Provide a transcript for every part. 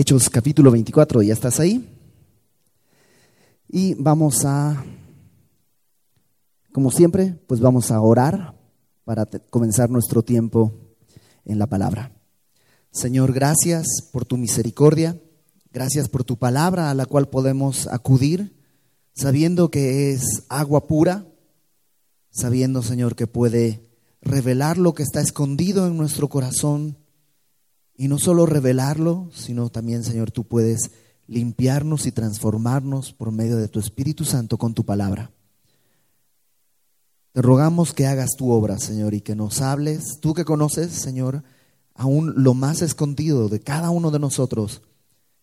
Hechos capítulo 24, ¿ya estás ahí? Y vamos a, como siempre, pues vamos a orar para comenzar nuestro tiempo en la palabra. Señor, gracias por tu misericordia, gracias por tu palabra a la cual podemos acudir, sabiendo que es agua pura, sabiendo, Señor, que puede revelar lo que está escondido en nuestro corazón y no solo revelarlo, sino también, Señor, tú puedes limpiarnos y transformarnos por medio de tu Espíritu Santo con tu palabra. Te rogamos que hagas tu obra, Señor, y que nos hables, tú que conoces, Señor, aún lo más escondido de cada uno de nosotros,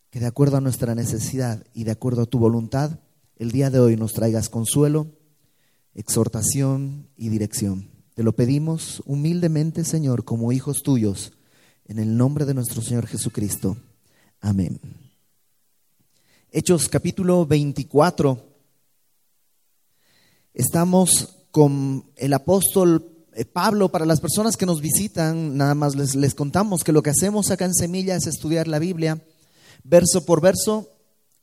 que de acuerdo a nuestra necesidad y de acuerdo a tu voluntad, el día de hoy nos traigas consuelo, exhortación y dirección. Te lo pedimos humildemente, Señor, como hijos tuyos en el nombre de nuestro Señor Jesucristo. Amén. Hechos capítulo 24. Estamos con el apóstol eh, Pablo. Para las personas que nos visitan, nada más les, les contamos que lo que hacemos acá en Semilla es estudiar la Biblia verso por verso,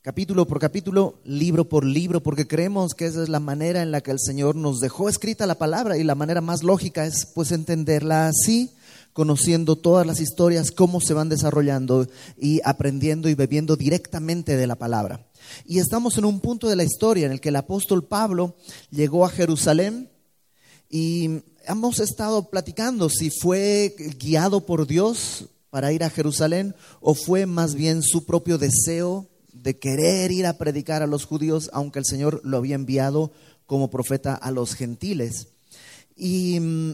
capítulo por capítulo, libro por libro, porque creemos que esa es la manera en la que el Señor nos dejó escrita la palabra y la manera más lógica es pues entenderla así conociendo todas las historias, cómo se van desarrollando y aprendiendo y bebiendo directamente de la palabra. Y estamos en un punto de la historia en el que el apóstol Pablo llegó a Jerusalén y hemos estado platicando si fue guiado por Dios para ir a Jerusalén o fue más bien su propio deseo de querer ir a predicar a los judíos, aunque el Señor lo había enviado como profeta a los gentiles. Y mm,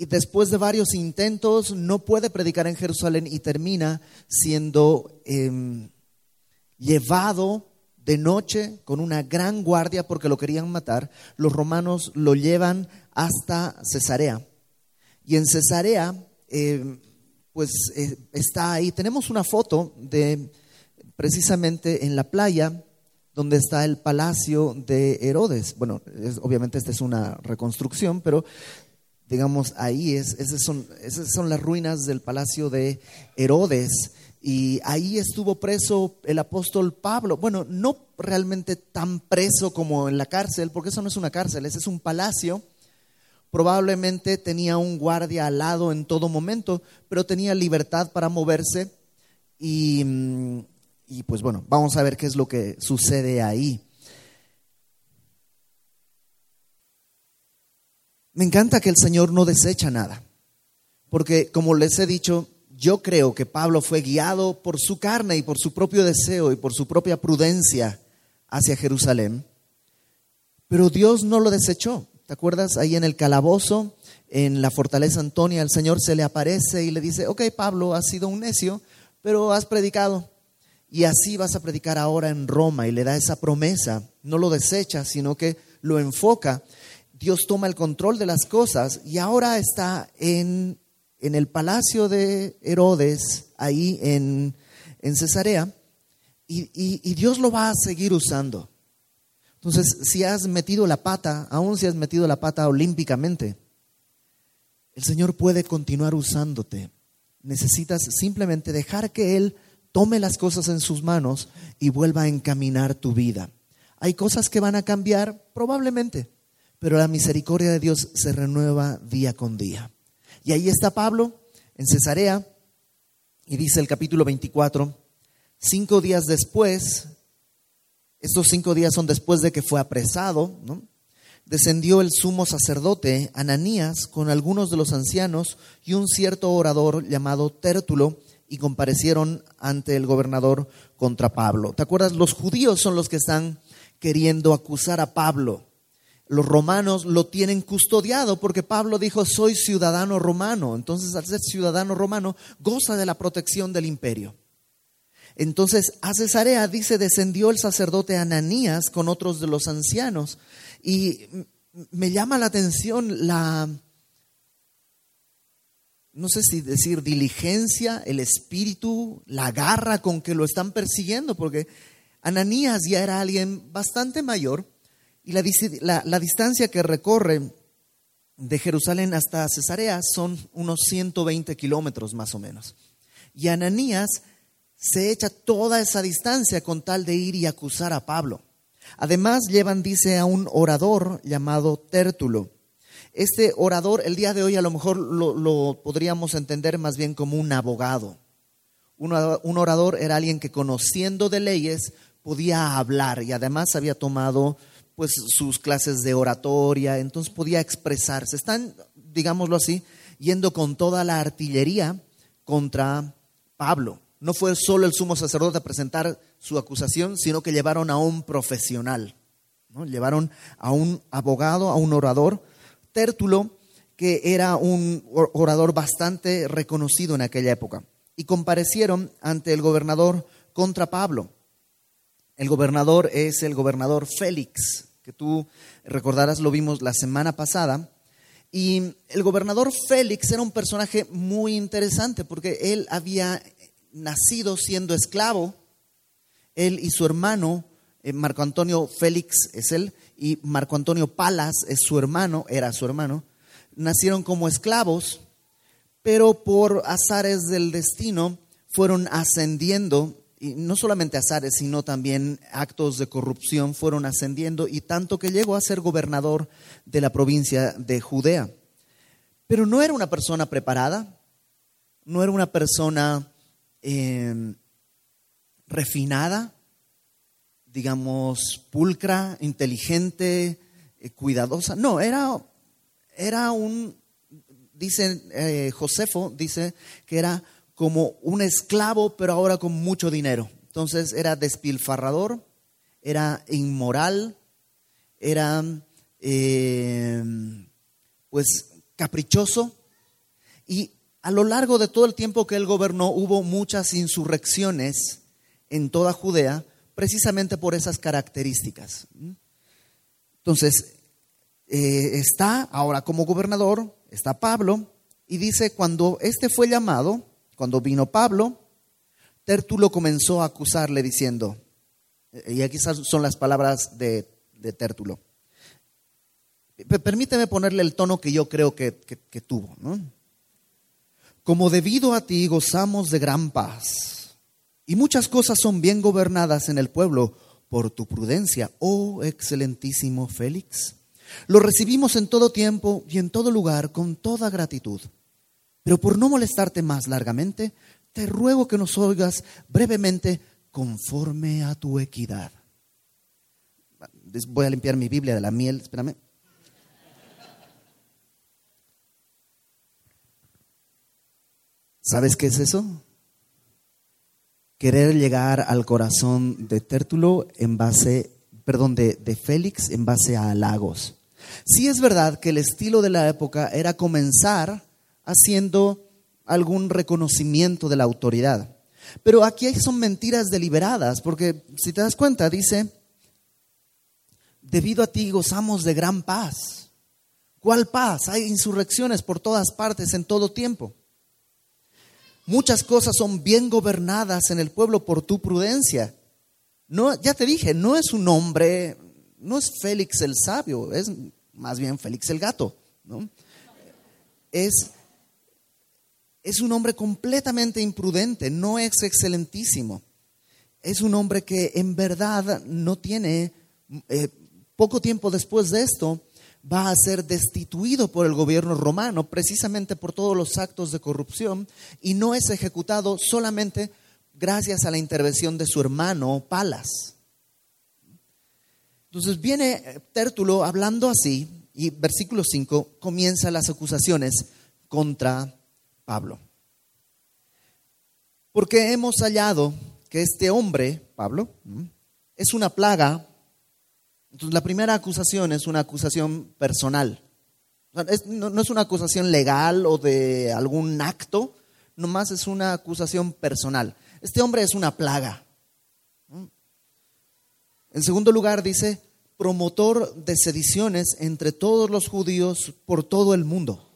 y después de varios intentos no puede predicar en Jerusalén y termina siendo em, llevado de noche con una gran guardia porque lo querían matar. Los romanos lo llevan hasta Cesarea. Y en Cesarea, em, pues eh, está ahí. Tenemos una foto de precisamente en la playa donde está el palacio de Herodes. Bueno, obviamente esta es una reconstrucción, pero digamos, ahí es, esas son, esas son las ruinas del palacio de Herodes. Y ahí estuvo preso el apóstol Pablo. Bueno, no realmente tan preso como en la cárcel, porque eso no es una cárcel, ese es un palacio. Probablemente tenía un guardia al lado en todo momento, pero tenía libertad para moverse. Y, mm, y pues bueno, vamos a ver qué es lo que sucede ahí. Me encanta que el Señor no desecha nada, porque como les he dicho, yo creo que Pablo fue guiado por su carne y por su propio deseo y por su propia prudencia hacia Jerusalén, pero Dios no lo desechó. ¿Te acuerdas? Ahí en el calabozo, en la fortaleza Antonia, el Señor se le aparece y le dice, ok Pablo, has sido un necio, pero has predicado. Y así vas a predicar ahora en Roma y le da esa promesa. No lo desecha, sino que lo enfoca. Dios toma el control de las cosas y ahora está en, en el palacio de Herodes, ahí en, en Cesarea, y, y, Dios lo va a seguir usando. Entonces, si has metido la pata, aún si has metido la pata olímpicamente, el Señor puede continuar usándote. Necesitas simplemente dejar que Él tome las cosas en sus manos y vuelva a encaminar tu vida. ¿Hay cosas que van a cambiar? Probablemente pero la misericordia de Dios se renueva día con día. Y ahí está Pablo en Cesarea, y dice el capítulo 24, cinco días después, estos cinco días son después de que fue apresado, descendió el sumo sacerdote Ananías con algunos de los ancianos y un cierto orador llamado Tértulo, y comparecieron ante el gobernador contra Pablo. ¿Te acuerdas? Los judíos son los que están queriendo acusar a Pablo los romanos lo tienen custodiado porque Pablo dijo, soy ciudadano romano. Entonces, al ser ciudadano romano, goza de la protección del imperio. Entonces, a Cesarea dice, descendió el sacerdote Ananías con otros de los ancianos. Y me llama la atención la, no sé si decir diligencia, el espíritu, la garra con que lo están persiguiendo, porque Ananías ya era alguien bastante mayor y la, distancia que recorre de Jerusalén hasta Cesarea son unos 120 kilómetros más o menos. Y Ananías se echa toda esa distancia con tal de ir y acusar a Pablo. Además, llevan, dice, a un orador llamado Tértulo. Este orador, el día de hoy a lo mejor lo, podríamos entender más bien como un abogado. Un, un orador era alguien que conociendo de leyes podía hablar y además había tomado pues sus clases de oratoria, entonces podía expresarse. Están, digámoslo así, yendo con toda la artillería contra Pablo. No fue solo el sumo sacerdote a presentar su acusación, sino que llevaron a un profesional, ¿no? llevaron a un abogado, a un orador, Tértulo, que era un orador bastante reconocido en aquella época, y comparecieron ante el gobernador contra Pablo. El gobernador es el gobernador Félix, que tú recordarás, lo vimos la semana pasada. Y el gobernador Félix era un personaje muy interesante porque él había nacido siendo esclavo, él y su hermano, eh, Marco Antonio Félix es él, y Marco Antonio Palas es su hermano, era su hermano, nacieron como esclavos, pero por azares del destino fueron ascendiendo, y no solamente azares, sino también actos de corrupción fueron ascendiendo, y tanto que llegó a ser gobernador de la provincia de Judea. Pero no era una persona preparada, no era una persona Em, refinada, digamos, pulcra, inteligente, eh, cuidadosa. No, era, era un, dice eh, Josefo, dice que era como un esclavo, pero ahora con mucho dinero. Entonces era despilfarrador, era inmoral, era em, pues caprichoso y a lo largo de todo el tiempo que él gobernó hubo muchas insurrecciones en toda Judea, precisamente por esas características. Entonces, eh, está ahora como gobernador, está Pablo, y dice, cuando este fue llamado, cuando vino Pablo, Tértulo comenzó a acusarle diciendo, y aquí son las palabras de, Tértulo, permíteme ponerle el tono que yo creo que, que tuvo, ¿no? como debido a ti gozamos de gran paz. Y muchas cosas son bien gobernadas en el pueblo por tu prudencia, oh excelentísimo Félix. Lo recibimos en todo tiempo y en todo lugar con toda gratitud. Pero por no molestarte más largamente, te ruego que nos oigas brevemente conforme a tu equidad. Voy a limpiar mi Biblia de la miel, espérame. ¿Sabes qué es eso? Querer llegar al corazón de Tértulo en base, perdón, de, Félix en base a halagos. Sí es verdad que el estilo de la época era comenzar haciendo algún reconocimiento de la autoridad. Pero aquí son mentiras deliberadas, porque si te das cuenta, dice, debido a ti gozamos de gran paz. ¿Cuál paz? Hay insurrecciones por todas partes en todo tiempo. Muchas cosas son bien gobernadas en el pueblo por tu prudencia. No, ya te dije, no es un hombre, no es Félix el sabio, es más bien Félix el gato. ¿no? Es, es un hombre completamente imprudente, no es excelentísimo. Es un hombre que en verdad no tiene, eh, poco tiempo después de esto, va a ser destituido por el gobierno romano precisamente por todos los actos de corrupción y no es ejecutado solamente gracias a la intervención de su hermano Palas. Entonces viene eh, Tértulo hablando así y versículo 5 comienza las acusaciones contra Pablo. Porque hemos hallado que este hombre, Pablo, es una plaga entonces, la primera acusación es una acusación personal. no, es una acusación legal o de algún acto, nomás es una acusación personal. Este hombre es una plaga. En segundo lugar, dice, promotor de sediciones entre todos los judíos por todo el mundo.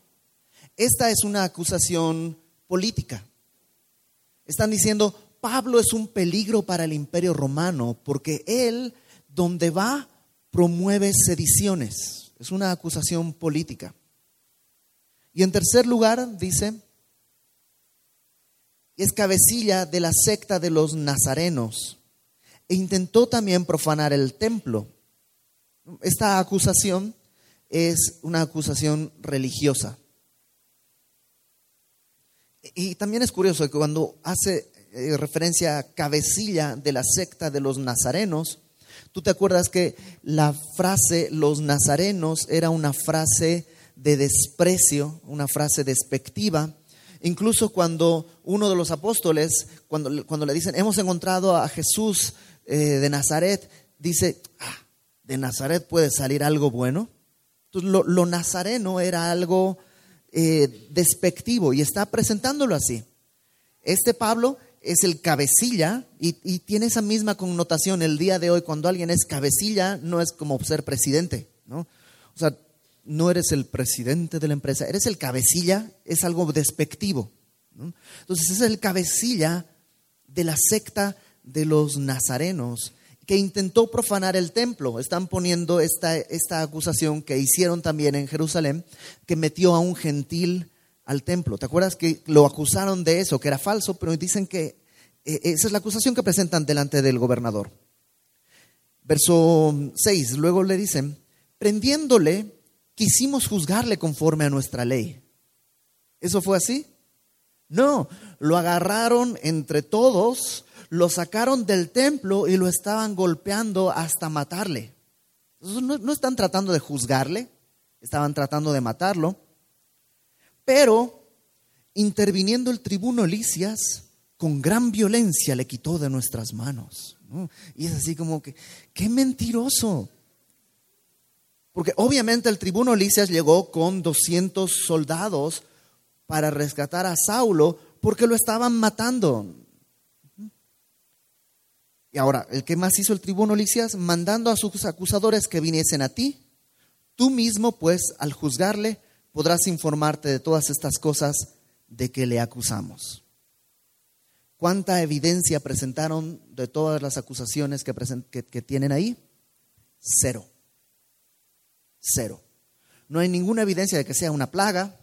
Esta es una acusación política. Están diciendo, Pablo es un peligro para el imperio romano porque él, donde va, promueve sediciones. Es una acusación política. Y en tercer lugar, dice, es cabecilla de la secta de los nazarenos e intentó también profanar el templo. Esta acusación es una acusación religiosa. Y también es curioso que cuando hace eh, referencia a cabecilla de la secta de los nazarenos, tú te acuerdas que la frase los nazarenos era una frase de desprecio, una frase despectiva. Incluso cuando uno de los apóstoles, cuando, cuando le dicen, hemos encontrado a Jesús eh, de Nazaret, dice, ah, ¿de Nazaret puede salir algo bueno? Entonces, lo, nazareno era algo eh, despectivo y está presentándolo así. Este Pablo es el cabecilla y, tiene esa misma connotación el día de hoy. Cuando alguien es cabecilla, no es como ser presidente, ¿no? O sea, no eres el presidente de la empresa, eres el cabecilla, es algo despectivo. Entonces es el cabecilla de la secta de los nazarenos que intentó profanar el templo. Están poniendo esta, esta acusación que hicieron también en Jerusalén, que metió a un gentil al templo. ¿Te acuerdas que lo acusaron de eso, que era falso, pero dicen que eh, esa es la acusación que presentan delante del gobernador? Verso 6, luego le dicen, prendiéndole quisimos juzgarle conforme a nuestra ley. ¿Eso fue así? No, lo agarraron entre todos, lo sacaron del templo y lo estaban golpeando hasta matarle. No, están tratando de juzgarle, estaban tratando de matarlo. Pero interviniendo el tribuno Licias, con gran violencia le quitó de nuestras manos. Y es así como que, qué mentiroso. Porque obviamente el tribuno Licias llegó con 200 soldados para rescatar a Saulo porque lo estaban matando. Y ahora, ¿el que más hizo el tribuno Licias? Mandando a sus acusadores que viniesen a ti. Tú mismo, pues, al juzgarle, podrás informarte de todas estas cosas de que le acusamos. ¿Cuánta evidencia presentaron de todas las acusaciones que, que tienen ahí? Cero. Cero. No hay ninguna evidencia de que sea una plaga,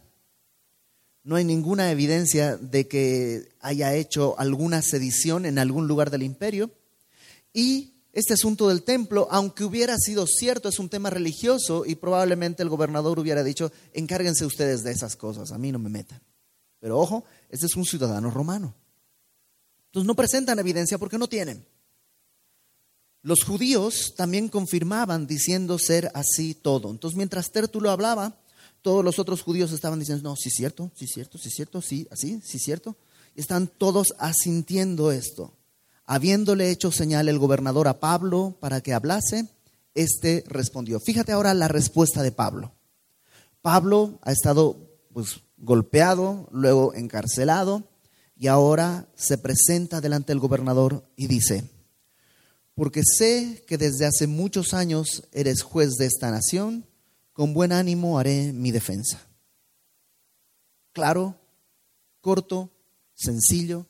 no hay ninguna evidencia de que haya hecho alguna sedición en algún lugar del imperio. Y este asunto del templo, aunque hubiera sido cierto, es un tema religioso y probablemente el gobernador hubiera dicho, encárguense ustedes de esas cosas, a mí no me metan. Pero ojo, este es un ciudadano romano. Entonces no presentan evidencia porque no tienen. Los judíos también confirmaban diciendo ser así todo. Entonces, mientras Tértulo hablaba, todos los otros judíos estaban diciendo, no, sí es cierto, sí es cierto, sí es cierto, sí, así, sí es cierto. Y están todos asintiendo esto. Habiéndole hecho señal el gobernador a Pablo para que hablase, este respondió. Fíjate ahora la respuesta de Pablo. Pablo ha estado pues, golpeado, luego encarcelado, y ahora se presenta delante del gobernador y dice, porque sé que desde hace muchos años eres juez de esta nación, con buen ánimo haré mi defensa. Claro, corto, sencillo.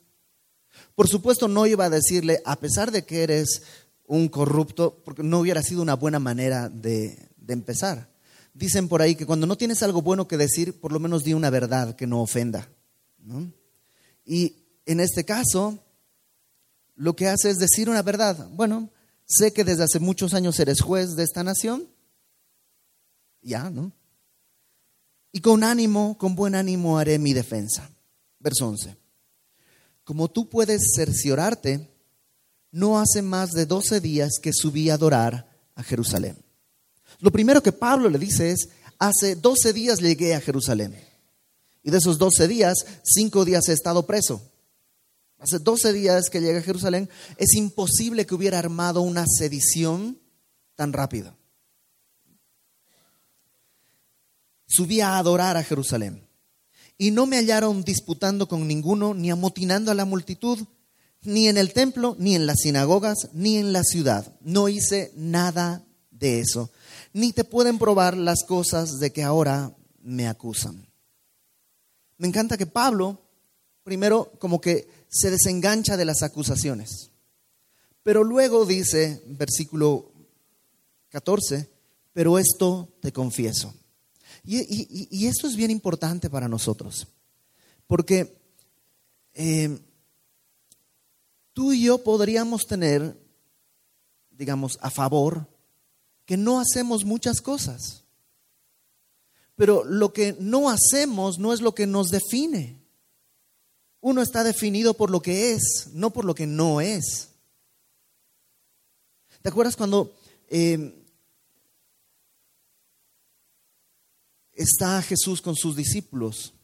Por supuesto no iba a decirle, a pesar de que eres un corrupto, porque no hubiera sido una buena manera de, empezar. Dicen por ahí que cuando no tienes algo bueno que decir, por lo menos di una verdad que no ofenda. Y en este caso, lo que hace es decir una verdad. Bueno, sé que desde hace muchos años eres juez de esta nación. Ya, ¿no? Y con ánimo, con buen ánimo haré mi defensa. Verso 11. Como tú puedes cerciorarte, no hace más de 12 días que subí a adorar a Jerusalén. Lo primero que Pablo le dice es, hace 12 días llegué a Jerusalén. Y de esos 12 días, 5 días he estado preso. Hace 12 días que llega a Jerusalén, es imposible que hubiera armado una sedición tan rápido. Subí a adorar a Jerusalén y no me hallaron disputando con ninguno, ni amotinando a la multitud, ni en el templo, ni en las sinagogas, ni en la ciudad. No hice nada de eso. Ni te pueden probar las cosas de que ahora me acusan. Me encanta que Pablo, primero, como que se desengancha de las acusaciones. Pero luego dice, versículo 14, pero esto te confieso. Y, esto es bien importante para nosotros, porque eh, tú y yo podríamos tener, digamos, a favor que no hacemos muchas cosas. Pero lo que no hacemos no es lo que nos define. Uno está definido por lo que es, no por lo que no es. ¿Te acuerdas cuando eh, está Jesús con sus discípulos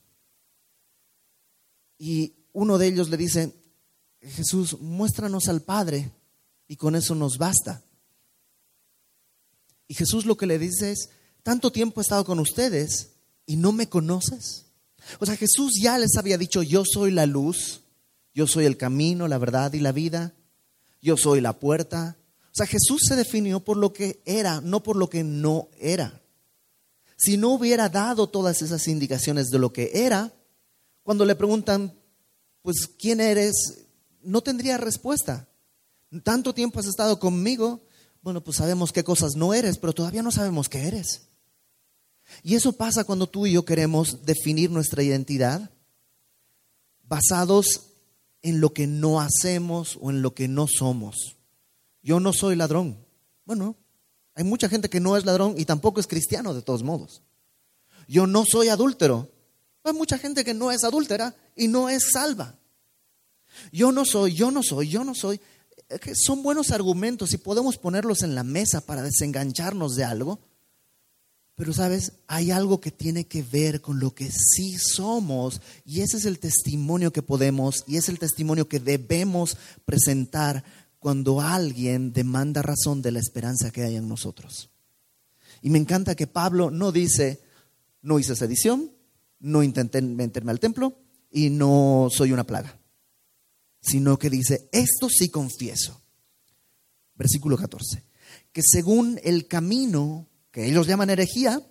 y uno de ellos le dice, Jesús, muéstranos al Padre y con eso nos basta. Y Jesús lo que le dice es, tanto tiempo he estado con ustedes y no me conoces. O sea, Jesús ya les había dicho, yo soy la luz, yo soy el camino, la verdad y la vida, yo soy la puerta. O sea, Jesús se definió por lo que era, no por lo que no era. Si no hubiera dado todas esas indicaciones de lo que era, cuando le preguntan, pues, ¿quién eres? No tendría respuesta. Tanto tiempo has estado conmigo, bueno, pues sabemos qué cosas no eres, pero todavía no sabemos qué eres. Y eso pasa cuando tú y yo queremos definir nuestra identidad basados en lo que no hacemos o en lo que no somos. Yo no soy ladrón. Bueno, hay mucha gente que no es ladrón y tampoco es cristiano de todos modos. Yo no soy adúltero. Hay mucha gente que no es adúltera y no es salva. Yo no soy, yo no soy, yo no soy. Son buenos argumentos y podemos ponerlos en la mesa para desengancharnos de algo. Pero sabes, hay algo que tiene que ver con lo que sí somos y ese es el testimonio que podemos y es el testimonio que debemos presentar cuando alguien demanda razón de la esperanza que hay en nosotros. Y me encanta que Pablo no dice, no hice sedición, no intenté meterme al templo y no soy una plaga, sino que dice, esto sí confieso. Versículo 14, que según el camino que ellos llaman herejía,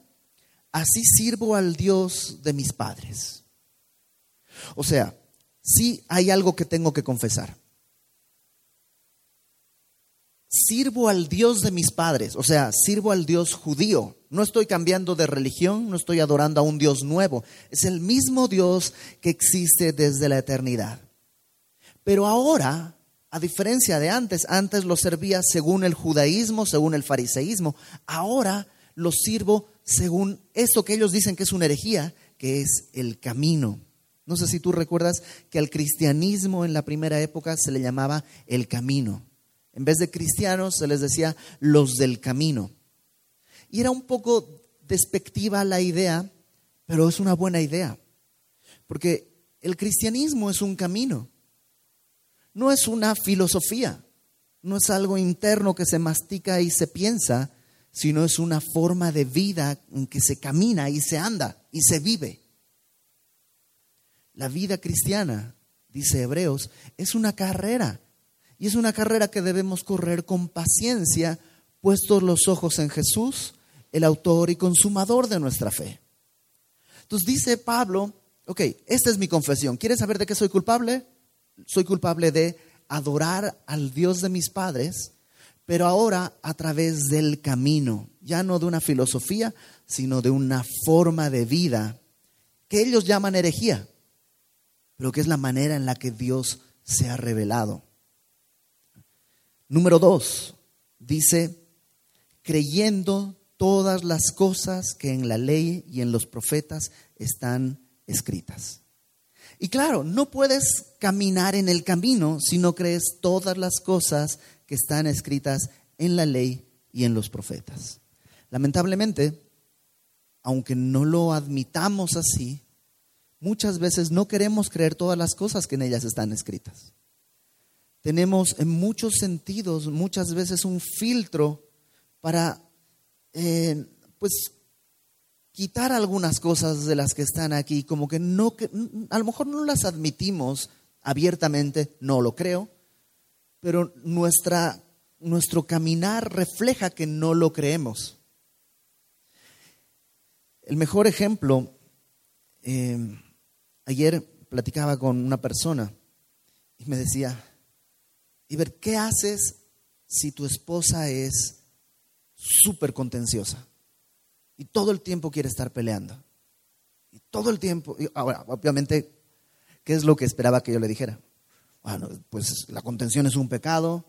así sirvo al Dios de mis padres. O sea, sí hay algo que tengo que confesar sirvo al Dios de mis padres, o sea, sirvo al Dios judío. No estoy cambiando de religión, no estoy adorando a un Dios nuevo. Es el mismo Dios que existe desde la eternidad. Pero ahora, a diferencia de antes, antes lo servía según el judaísmo, según el fariseísmo, ahora lo sirvo según esto que ellos dicen que es una herejía, que es el camino. No sé si tú recuerdas que al cristianismo en la primera época se le llamaba el camino. En vez de cristianos se les decía los del camino. Y era un poco despectiva la idea, pero es una buena idea. Porque el cristianismo es un camino, no es una filosofía, no es algo interno que se mastica y se piensa, sino es una forma de vida en que se camina y se anda y se vive. La vida cristiana, dice Hebreos, es una carrera y es una carrera que debemos correr con paciencia, puestos los ojos en Jesús, el autor y consumador de nuestra fe. Entonces dice Pablo, ok, esta es mi confesión. ¿Quieres saber de qué soy culpable? Soy culpable de adorar al Dios de mis padres, pero ahora a través del camino, ya no de una filosofía, sino de una forma de vida que ellos llaman herejía, pero que es la manera en la que Dios se ha revelado. Número dos, dice, creyendo todas las cosas que en la ley y en los profetas están escritas. Y claro, no puedes caminar en el camino si no crees todas las cosas que están escritas en la ley y en los profetas. Lamentablemente, aunque no lo admitamos así, muchas veces no queremos creer todas las cosas que en ellas están escritas tenemos en muchos sentidos muchas veces un filtro para eh, pues quitar algunas cosas de las que están aquí, como que no, que, a lo mejor no las admitimos abiertamente, no lo creo, pero nuestra, nuestro caminar refleja que no lo creemos. El mejor ejemplo, eh, ayer platicaba con una persona y me decía, y ver qué haces si tu esposa es súper contenciosa y todo el tiempo quiere estar peleando. Y todo el tiempo, ahora, obviamente, ¿qué es lo que esperaba que yo le dijera? Bueno, pues la contención es un pecado.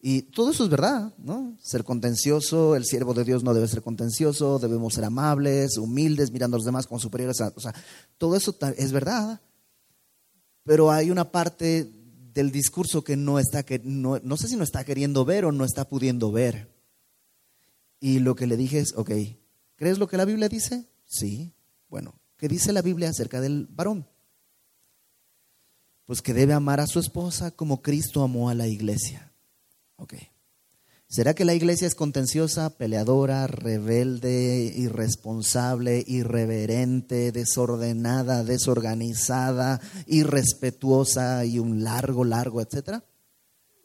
Y todo eso es verdad, ¿no? Ser contencioso, el siervo de Dios no debe ser contencioso, debemos ser amables, humildes, mirando a los demás como superiores. o sea, todo eso es verdad. Pero hay una parte del discurso que no está, que no, no sé si no está queriendo ver o no está pudiendo ver. Y lo que le dije es, ok, ¿crees lo que la Biblia dice? Sí. Bueno, ¿qué dice la Biblia acerca del varón? Pues que debe amar a su esposa como Cristo amó a la iglesia. Ok. ¿Será que la iglesia es contenciosa, peleadora, rebelde, irresponsable, irreverente, desordenada, desorganizada, irrespetuosa y un largo, largo, etcétera?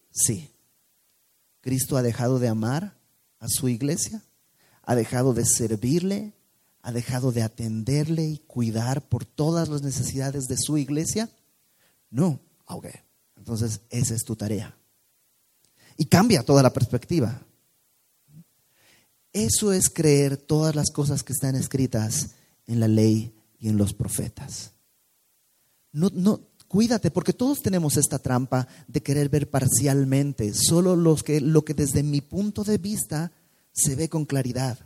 Sí. ¿Cristo ha dejado de amar a su iglesia? ¿Ha dejado de servirle? ¿Ha dejado de atenderle y cuidar por todas las necesidades de su iglesia? No. Ok. Entonces, esa es tu tarea y cambia toda la perspectiva. Eso es creer todas las cosas que están escritas en la ley y en los profetas. No, no, cuídate, porque todos tenemos esta trampa de querer ver parcialmente, solo los que, lo que desde mi punto de vista se ve con claridad.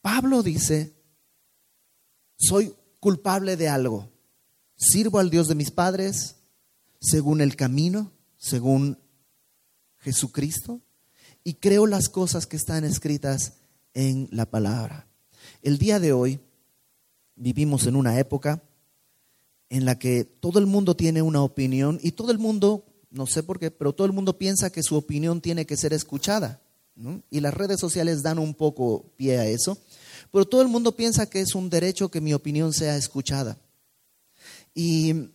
Pablo dice, soy culpable de algo, sirvo al Dios de mis padres según el camino, según Jesucristo y creo las cosas que están escritas en la palabra. El día de hoy vivimos en una época en la que todo el mundo tiene una opinión y todo el mundo, no sé por qué, pero todo el mundo piensa que su opinión tiene que ser escuchada. Y las redes sociales dan un poco pie a eso, pero todo el mundo piensa que es un derecho que mi opinión sea escuchada. Y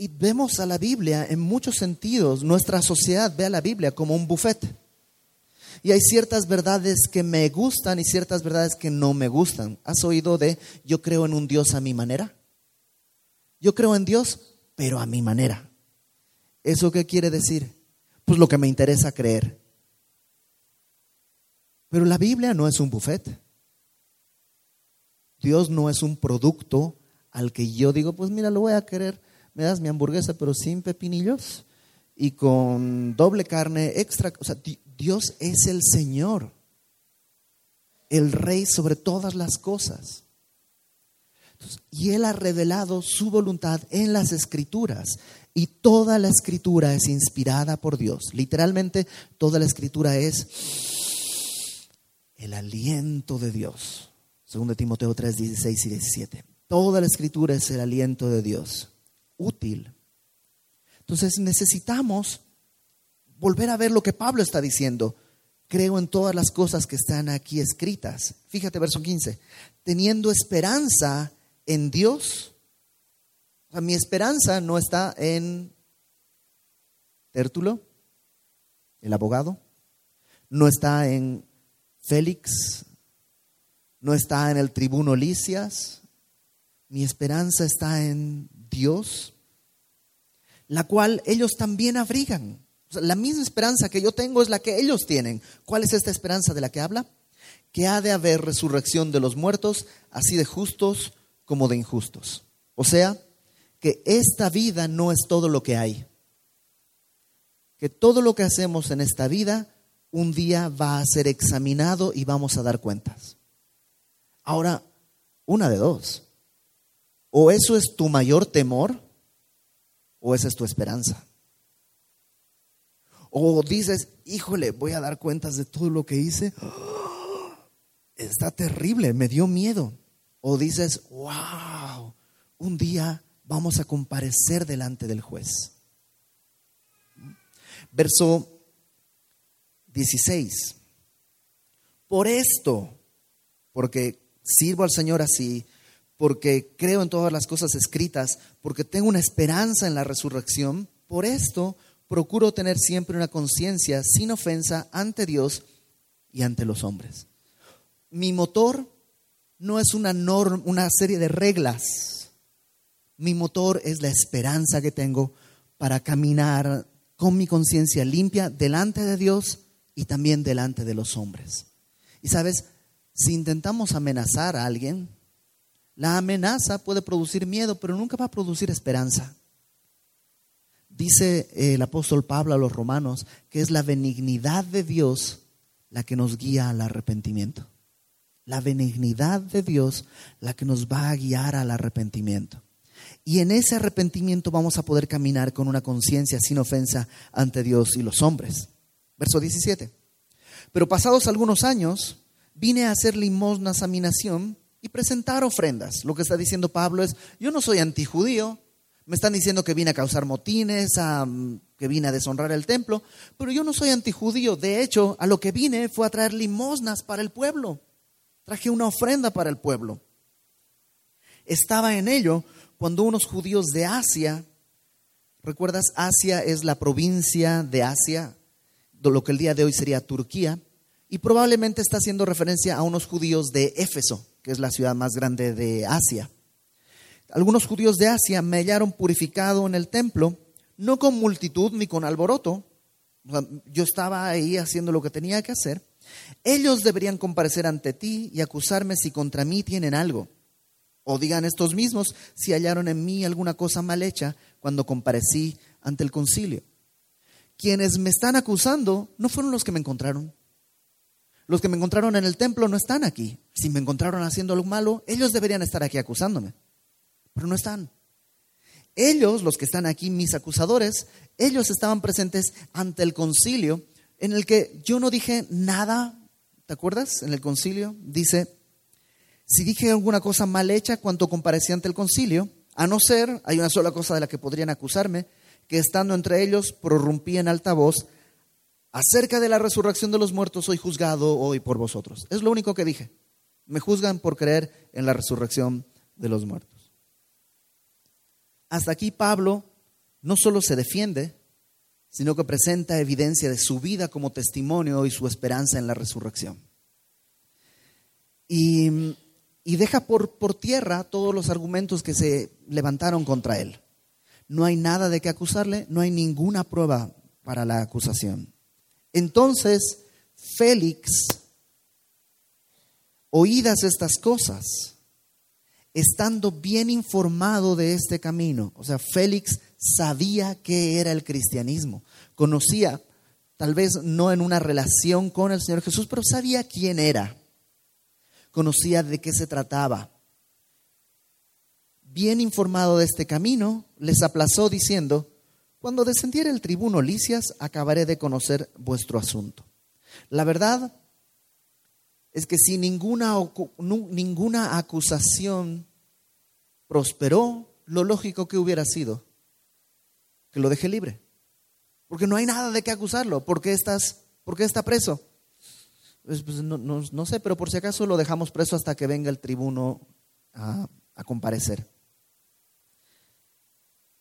y vemos a la Biblia en muchos sentidos, nuestra sociedad ve a la Biblia como un buffet. Y hay ciertas verdades que me gustan y ciertas verdades que no me gustan. ¿Has oído de yo creo en un Dios a mi manera? Yo creo en Dios, pero a mi manera. ¿Eso qué quiere decir? Pues lo que me interesa creer. Pero la Biblia no es un buffet. Dios no es un producto al que yo digo, pues mira, lo voy a querer me das mi hamburguesa pero sin pepinillos y con doble carne extra. O sea, Dios es el Señor, el Rey sobre todas las cosas. y Él ha revelado su voluntad en las escrituras. Y toda la escritura es inspirada por Dios. Literalmente, toda la escritura es el aliento de Dios. Según Timoteo 3, 16 y 17. Toda la escritura es el aliento de Dios útil. Entonces necesitamos volver a ver lo que Pablo está diciendo. Creo en todas las cosas que están aquí escritas. Fíjate, verso 15. Teniendo esperanza en Dios. mi esperanza no está en Tértulo, el abogado. No está en Félix. No está en el tribuno Licias. Mi esperanza está en Dios, la cual ellos también abrigan. la misma esperanza que yo tengo es la que ellos tienen. ¿Cuál es esta esperanza de la que habla? Que ha de haber resurrección de los muertos, así de justos como de injustos. O sea, que esta vida no es todo lo que hay. Que todo lo que hacemos en esta vida un día va a ser examinado y vamos a dar cuentas. Ahora, una de dos. O eso es tu mayor temor o esa es tu esperanza. O dices, híjole, voy a dar cuentas de todo lo que hice. Está terrible, me dio miedo. O dices, wow, un día vamos a comparecer delante del juez. Verso 16. Por esto, porque sirvo al Señor así, porque creo en todas las cosas escritas, porque tengo una esperanza en la resurrección, por esto procuro tener siempre una conciencia sin ofensa ante Dios y ante los hombres. Mi motor no es una, norma, una serie de reglas. Mi motor es la esperanza que tengo para caminar con mi conciencia limpia delante de Dios y también delante de los hombres. Y sabes, si intentamos amenazar a alguien, la amenaza puede producir miedo, pero nunca va a producir esperanza. Dice el apóstol Pablo a los romanos que es la benignidad de Dios la que nos guía al arrepentimiento. La benignidad de Dios la que nos va a guiar al arrepentimiento. Y en ese arrepentimiento vamos a poder caminar con una conciencia sin ofensa ante Dios y los hombres. Verso 17. Pero pasados algunos años, vine a hacer limosnas a mi nación y presentar ofrendas. Lo que está diciendo Pablo es, yo no soy antijudío, me están diciendo que vine a causar motines, que vine a deshonrar el templo, pero yo no soy antijudío. De hecho, a lo que vine fue a traer limosnas para el pueblo. Traje una ofrenda para el pueblo. Estaba en ello cuando unos judíos de Asia, ¿recuerdas? Asia es la provincia de Asia, lo que el día de hoy sería Turquía, y probablemente está haciendo referencia a unos judíos de Éfeso, que es la ciudad más grande de Asia. Algunos judíos de Asia me hallaron purificado en el templo, no con multitud ni con alboroto. Yo estaba ahí haciendo lo que tenía que hacer. Ellos deberían comparecer ante ti y acusarme si contra mí tienen algo. O digan estos mismos si hallaron en mí alguna cosa mal hecha cuando comparecí ante el concilio. Quienes me están acusando no fueron los que me encontraron. Los que me encontraron en el templo no están aquí. Si me encontraron haciendo algo malo, ellos deberían estar aquí acusándome. Pero no están. Ellos, los que están aquí, mis acusadores, ellos estaban presentes ante el concilio en el que yo no dije nada. ¿Te acuerdas? En el concilio dice, si dije alguna cosa mal hecha cuando comparecí ante el concilio, a no ser, hay una sola cosa de la que podrían acusarme, que estando entre ellos prorrumpí en alta voz, acerca de la resurrección de los muertos soy juzgado hoy por vosotros. Es lo único que dije. Me juzgan por creer en la resurrección de los muertos. Hasta aquí Pablo no solo se defiende, sino que presenta evidencia de su vida como testimonio y su esperanza en la resurrección. Y y deja por, por tierra todos los argumentos que se levantaron contra él. No hay nada de qué acusarle, no hay ninguna prueba para la acusación. Entonces, Félix, oídas estas cosas, estando bien informado de este camino, o sea, Félix sabía qué era el cristianismo, conocía, tal vez no en una relación con el Señor Jesús, pero sabía quién era conocía de qué se trataba. Bien informado de este camino, les aplazó diciendo, cuando descendiera el tribuno Licias, acabaré de conocer vuestro asunto. La verdad es que si ninguna, ninguna acusación prosperó, lo lógico que hubiera sido que lo deje libre. Porque no hay nada de qué acusarlo. ¿Por qué, estás, por qué está preso? Pues, pues, no, sé, pero por si acaso lo dejamos preso hasta que venga el tribuno a comparecer.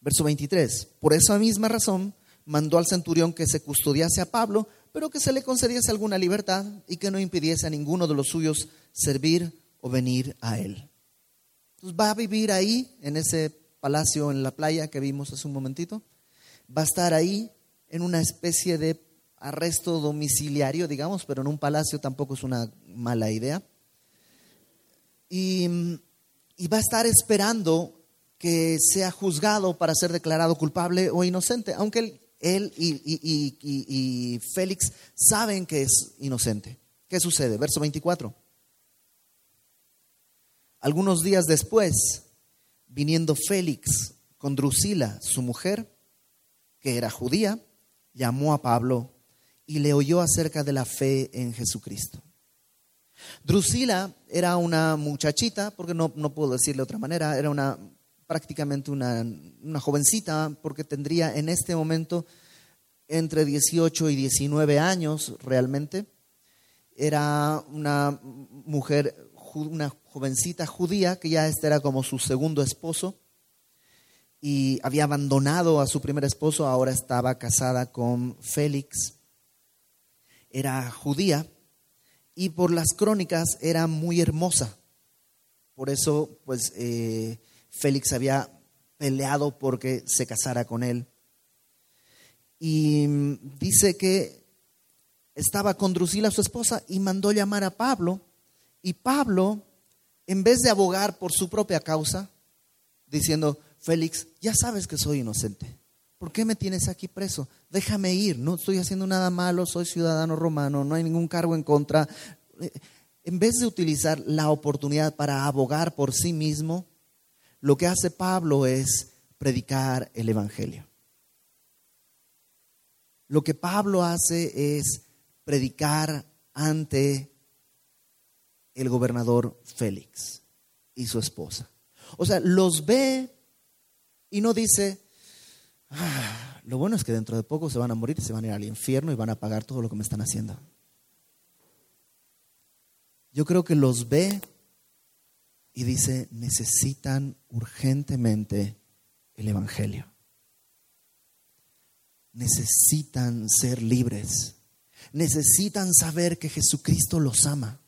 Verso 23. Por esa misma razón mandó al centurión que se custodiase a Pablo, pero que se le concediese alguna libertad y que no impidiese a ninguno de los suyos servir o venir a él. Entonces va a vivir ahí, en ese palacio en la playa que vimos hace un momentito. Va a estar ahí en una especie de arresto domiciliario, digamos, pero en un palacio tampoco es una mala idea. Y, va a estar esperando que sea juzgado para ser declarado culpable o inocente, aunque él, y, y, Félix saben que es inocente. ¿Qué sucede? Verso 24. Algunos días después, viniendo Félix con Drusila, su mujer, que era judía, llamó a Pablo y le oyó acerca de la fe en Jesucristo. Drusila era una muchachita, porque no, no puedo decirle de otra manera, era una prácticamente una, jovencita, porque tendría en este momento entre 18 y 19 años realmente. Era una mujer, una jovencita judía, que ya este era como su segundo esposo, y había abandonado a su primer esposo, ahora estaba casada con Félix era judía y por las crónicas era muy hermosa. Por eso, pues, eh, Félix había peleado porque se casara con él. Y mm, dice que estaba con Drusila, su esposa, y mandó llamar a Pablo. Y Pablo, en vez de abogar por su propia causa, diciendo, Félix, ya sabes que soy inocente. ¿Por qué me tienes aquí preso? Déjame ir, no estoy haciendo nada malo, soy ciudadano romano, no hay ningún cargo en contra. En vez de utilizar la oportunidad para abogar por sí mismo, lo que hace Pablo es predicar el Evangelio. Lo que Pablo hace es predicar ante el gobernador Félix y su esposa. O sea, los ve y no dice, ah, lo bueno es que dentro de poco se van a morir, se van a ir al infierno y van a pagar todo lo que me están haciendo. Yo creo que los ve y dice, necesitan urgentemente el Evangelio. Necesitan ser libres. Necesitan saber que Jesucristo los ama.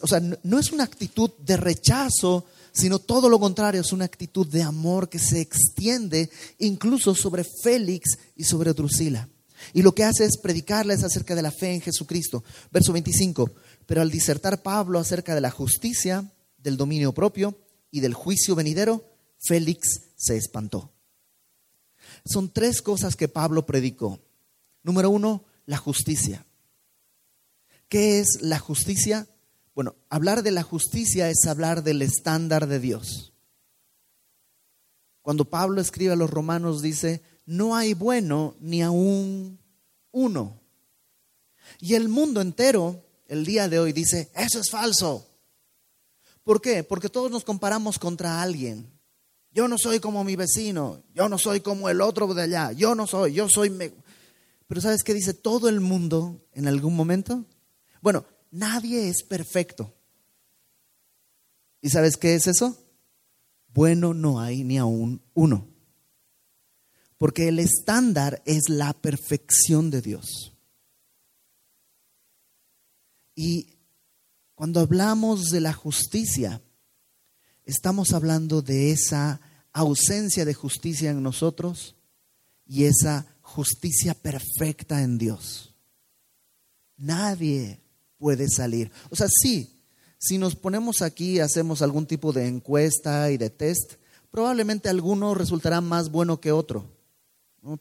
O sea, no es una actitud de rechazo, sino todo lo contrario, es una actitud de amor que se extiende incluso sobre Félix y sobre Drusila. Y lo que hace es predicarles acerca de la fe en Jesucristo. Verso 25. Pero al disertar Pablo acerca de la justicia, del dominio propio y del juicio venidero, Félix se espantó. Son tres cosas que Pablo predicó. Número uno, la justicia. ¿Qué es la justicia? Bueno, hablar de la justicia es hablar del estándar de Dios. Cuando Pablo escribe a los romanos dice, no hay bueno ni aún uno. Y el mundo entero, el día de hoy, dice, eso es falso. ¿Por qué? Porque todos nos comparamos contra alguien. Yo no soy como mi vecino, yo no soy como el otro de allá, yo no soy, yo soy... Pero ¿sabes qué dice todo el mundo en algún momento? Bueno, nadie es perfecto. ¿Y sabes qué es eso? Bueno no hay ni aún uno. Porque el estándar es la perfección de Dios. Y cuando hablamos de la justicia, estamos hablando de esa ausencia de justicia en nosotros y esa justicia perfecta en Dios. Nadie puede salir. O sea, sí, si nos ponemos aquí, hacemos algún tipo de encuesta y de test, probablemente alguno resultará más bueno que otro.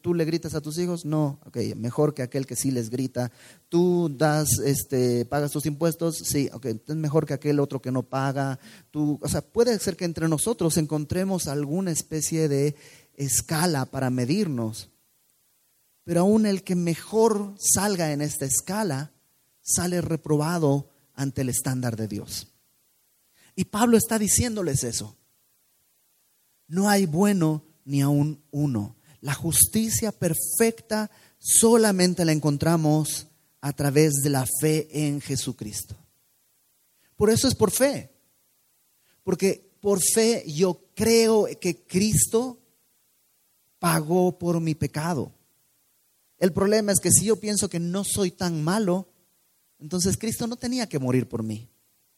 ¿Tú le gritas a tus hijos? No, ok, mejor que aquel que sí les grita. ¿Tú das, este, pagas tus impuestos? Sí, ok, mejor que aquel otro que no paga. Tú, o sea, puede ser que entre nosotros encontremos alguna especie de escala para medirnos. Pero aún el que mejor salga en esta escala sale reprobado ante el estándar de Dios. Y Pablo está diciéndoles eso. No hay bueno ni aún uno. La justicia perfecta solamente la encontramos a través de la fe en Jesucristo. Por eso es por fe. Porque por fe yo creo que Cristo pagó por mi pecado. El problema es que si yo pienso que no soy tan malo, entonces Cristo no tenía que morir por mí.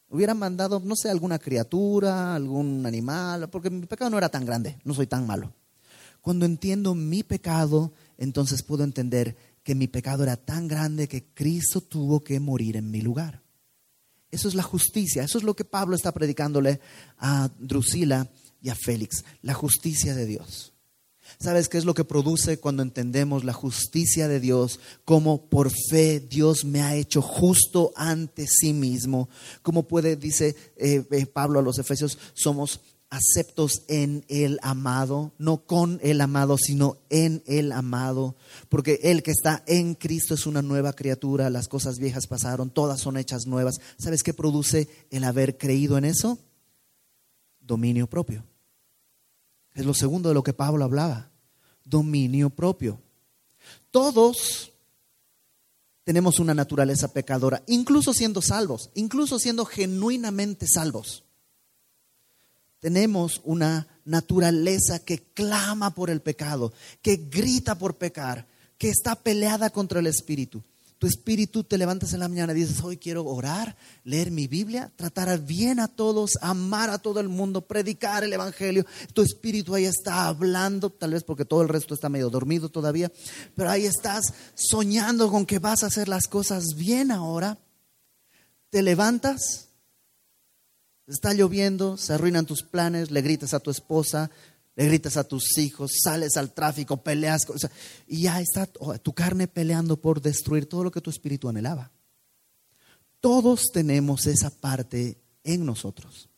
Hubiera mandado, no sé, alguna criatura, algún animal, porque mi pecado no era tan grande, no soy tan malo. Cuando entiendo mi pecado, entonces puedo entender que mi pecado era tan grande que Cristo tuvo que morir en mi lugar. Eso es la justicia, eso es lo que Pablo está predicándole a Drusila y a Félix, la justicia de Dios. ¿Sabes qué es lo que produce cuando entendemos la justicia de Dios? Como por fe Dios me ha hecho justo ante sí mismo. Como puede, dice eh, eh, Pablo a los Efesios, somos aceptos en el amado, no con el amado, sino en el amado, porque el que está en Cristo es una nueva criatura, las cosas viejas pasaron, todas son hechas nuevas. ¿Sabes qué produce el haber creído en eso? Dominio propio. Es lo segundo de lo que Pablo hablaba, dominio propio. Todos tenemos una naturaleza pecadora, incluso siendo salvos, incluso siendo genuinamente salvos tenemos una naturaleza que clama por el pecado, que grita por pecar, que está peleada contra el espíritu. Tu espíritu te levantas en la mañana y dices, hoy quiero orar, leer mi Biblia, tratar bien a todos, amar a todo el mundo, predicar el Evangelio. Tu espíritu ahí está hablando, tal vez porque todo el resto está medio dormido todavía, pero ahí estás soñando con que vas a hacer las cosas bien ahora. Te levantas Está lloviendo, se arruinan tus planes, le gritas a tu esposa, le gritas a tus hijos, sales al tráfico, peleas, y ya está tu carne peleando por destruir todo lo que tu espíritu anhelaba. Todos tenemos esa parte en nosotros.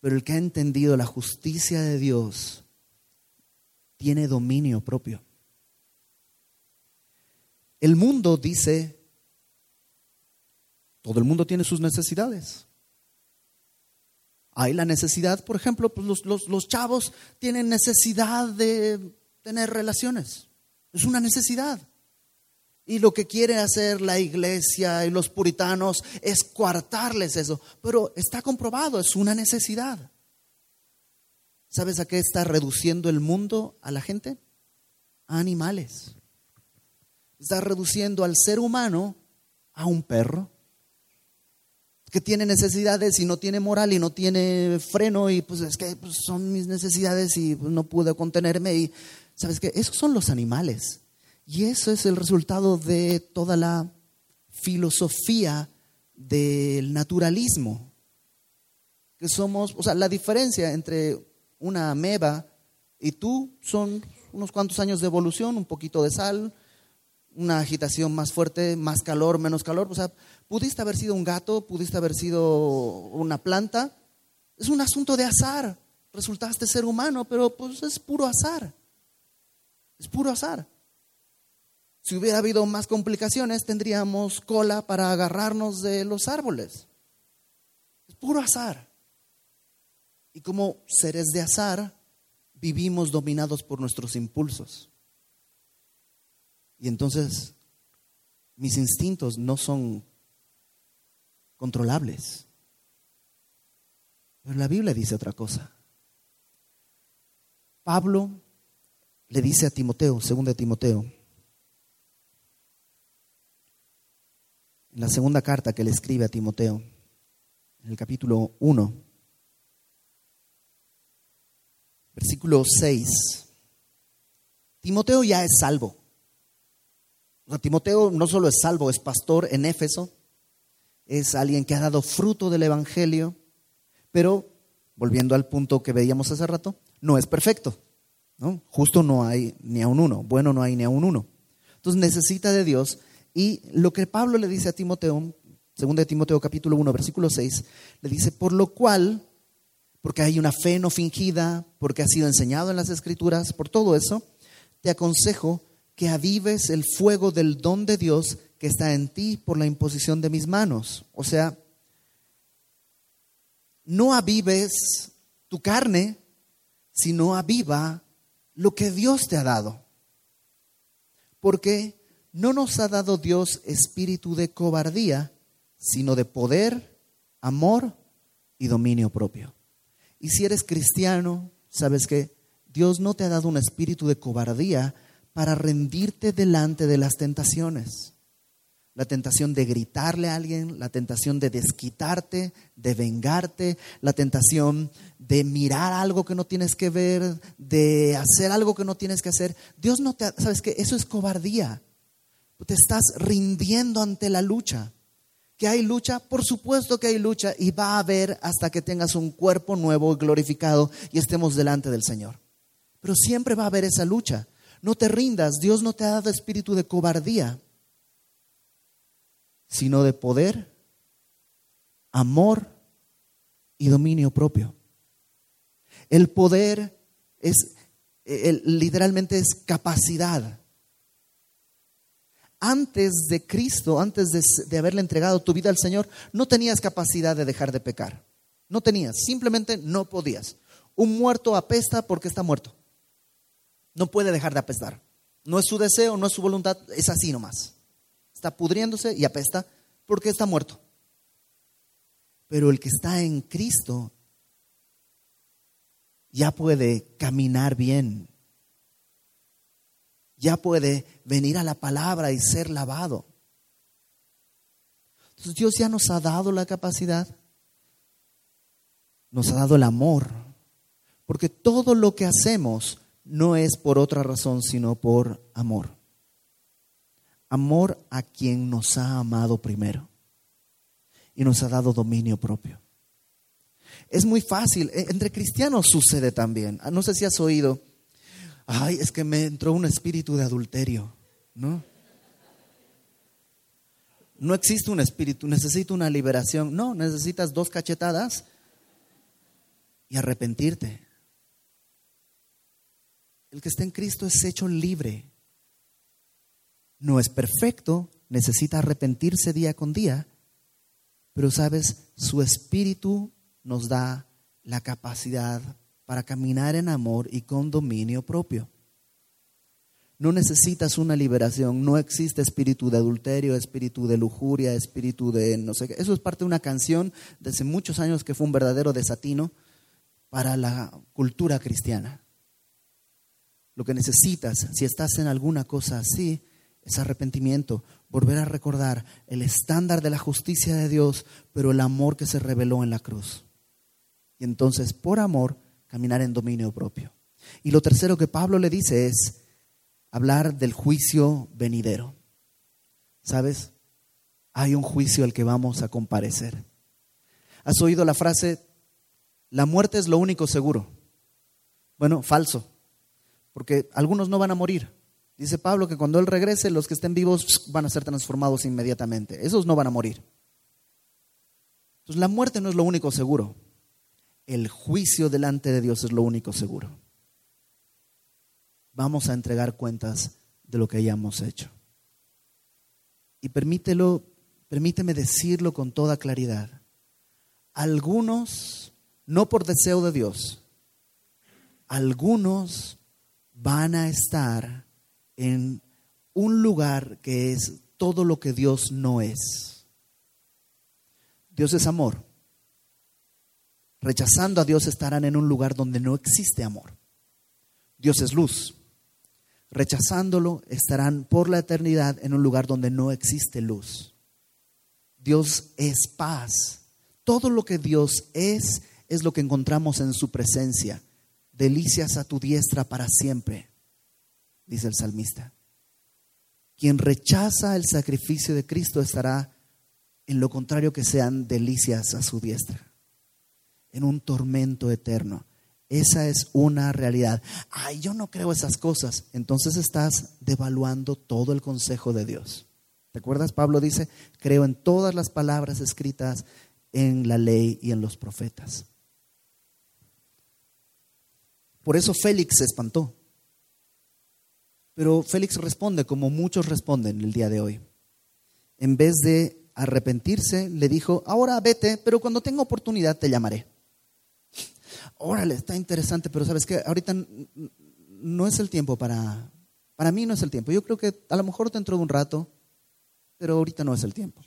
Pero el que ha entendido la justicia de Dios tiene dominio propio. El mundo dice, todo el mundo tiene sus necesidades. Hay la necesidad, por ejemplo, pues los, los, chavos tienen necesidad de tener relaciones. Es una necesidad. Y lo que quiere hacer la iglesia y los puritanos es coartarles eso. Pero está comprobado, es una necesidad. ¿Sabes a qué está reduciendo el mundo a la gente? A animales. Está reduciendo al ser humano a un perro que tiene necesidades y no tiene moral y no tiene freno y pues es que pues, son mis necesidades y pues, no pude contenerme y sabes que esos son los animales. Y eso es el resultado de toda la filosofía del naturalismo. Que somos o sea la diferencia entre una ameba y tú son unos cuantos años de evolución un poquito de sal una agitación más fuerte, más calor, menos calor. O sea, pudiste haber sido un gato, pudiste haber sido una planta. Es un asunto de azar. Resultaste ser humano, pero pues es puro azar. Es puro azar. Si hubiera habido más complicaciones, tendríamos cola para agarrarnos de los árboles. Es puro azar. Y como seres de azar, vivimos dominados por nuestros impulsos. Y entonces mis instintos no son controlables. Pero la Biblia dice otra cosa. Pablo le dice a Timoteo, segundo de Timoteo, en la segunda carta que le escribe a Timoteo, en el capítulo 1, versículo 6, Timoteo ya es salvo. Timoteo no solo es salvo, es pastor en Éfeso, es alguien que ha dado fruto del Evangelio, pero, volviendo al punto que veíamos hace rato, no es perfecto. ¿no? Justo no hay ni a un uno, bueno no hay ni a un uno. Entonces necesita de Dios y lo que Pablo le dice a Timoteo, segundo de Timoteo capítulo 1, versículo 6, le dice, por lo cual, porque hay una fe no fingida, porque ha sido enseñado en las escrituras, por todo eso, te aconsejo que avives el fuego del don de Dios que está en ti por la imposición de mis manos. O sea, no avives tu carne, sino aviva lo que Dios te ha dado. Porque no nos ha dado Dios espíritu de cobardía, sino de poder, amor y dominio propio. Y si eres cristiano, sabes que Dios no te ha dado un espíritu de cobardía, para rendirte delante de las tentaciones. La tentación de gritarle a alguien, la tentación de desquitarte, de vengarte, la tentación de mirar algo que no tienes que ver, de hacer algo que no tienes que hacer. Dios no te... ¿Sabes que Eso es cobardía. Te estás rindiendo ante la lucha. ¿Que hay lucha? Por supuesto que hay lucha y va a haber hasta que tengas un cuerpo nuevo y glorificado y estemos delante del Señor. Pero siempre va a haber esa lucha. No te rindas, Dios no te ha dado espíritu de cobardía, sino de poder, amor y dominio propio. El poder es, literalmente es capacidad. Antes de Cristo, antes de, de haberle entregado tu vida al Señor, no tenías capacidad de dejar de pecar. No tenías, simplemente no podías. Un muerto apesta porque está muerto. No puede dejar de apestar. No es su deseo, no es su voluntad, es así nomás. Está pudriéndose y apesta porque está muerto. Pero el que está en Cristo ya puede caminar bien. Ya puede venir a la palabra y ser lavado. Entonces Dios ya nos ha dado la capacidad, nos ha dado el amor, porque todo lo que hacemos no es por otra razón, sino por amor. Amor a quien nos ha amado primero y nos ha dado dominio propio. Es muy fácil, e, entre cristianos sucede también. Ah, no sé si has oído, ay, es que me entró un espíritu de adulterio, ¿no? No existe un espíritu, necesito una liberación. No, necesitas dos cachetadas y arrepentirte. El que está en Cristo es hecho libre. No es perfecto, necesita arrepentirse día con día, pero sabes, su espíritu nos da la capacidad para caminar en amor y con dominio propio. No necesitas una liberación, no existe espíritu de adulterio, espíritu de lujuria, espíritu de no sé qué. Eso es parte de una canción de hace muchos años que fue un verdadero desatino para la cultura cristiana. Lo que necesitas, si estás en alguna cosa así, es arrepentimiento, volver a recordar el estándar de la justicia de Dios, pero el amor que se reveló en la cruz. Y entonces, por amor, caminar en dominio propio. Y lo tercero que Pablo le dice es hablar del juicio venidero. ¿Sabes? Hay un juicio al que vamos a comparecer. ¿Has oído la frase, la muerte es lo único seguro? Bueno, falso, porque algunos no van a morir. Dice Pablo que cuando Él regrese, los que estén vivos van a ser transformados inmediatamente. Esos no van a morir. Entonces la muerte no es lo único seguro el juicio delante de Dios es lo único seguro. Vamos a entregar cuentas de lo que hayamos hecho. Y permítelo, permíteme decirlo con toda claridad. Algunos, no por deseo de Dios, algunos van a estar en un lugar que es todo lo que Dios no es. Dios es amor. Rechazando a Dios estarán en un lugar donde no existe amor. Dios es luz. Rechazándolo estarán por la eternidad en un lugar donde no existe luz. Dios es paz. Todo lo que Dios es es lo que encontramos en su presencia. Delicias a tu diestra para siempre, dice el salmista. Quien rechaza el sacrificio de Cristo estará en lo contrario que sean delicias a su diestra en un tormento eterno. Esa es una realidad. Ay, yo no creo esas cosas. Entonces estás devaluando todo el consejo de Dios. ¿Te acuerdas? Pablo dice, creo en todas las palabras escritas en la ley y en los profetas. Por eso Félix se espantó. Pero Félix responde como muchos responden el día de hoy. En vez de arrepentirse, le dijo, ahora vete, pero cuando tenga oportunidad te llamaré órale, está interesante, pero sabes que ahorita no es el tiempo para, para mí no es el tiempo. Yo creo que a lo mejor dentro de un rato, pero ahorita no es el tiempo.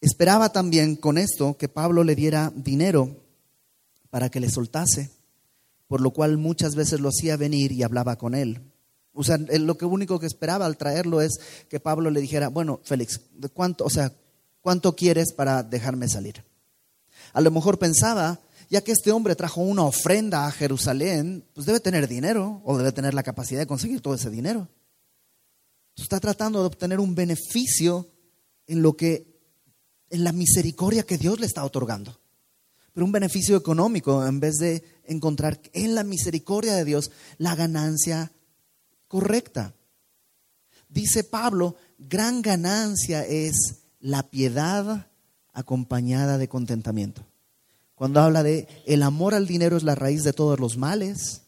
Esperaba también con esto que Pablo le diera dinero para que le soltase, por lo cual muchas veces lo hacía venir y hablaba con él. O sea, lo que único que esperaba al traerlo es que Pablo le dijera, bueno, Félix, ¿cuánto, o sea, cuánto quieres para dejarme salir? A lo mejor pensaba, ya que este hombre trajo una ofrenda a Jerusalén, pues debe tener dinero o debe tener la capacidad de conseguir todo ese dinero. Está tratando de obtener un beneficio en lo que en la misericordia que Dios le está otorgando. Pero un beneficio económico en vez de encontrar en la misericordia de Dios la ganancia correcta. Dice Pablo, gran ganancia es la piedad acompañada de contentamiento. Cuando habla de el amor al dinero es la raíz de todos los males,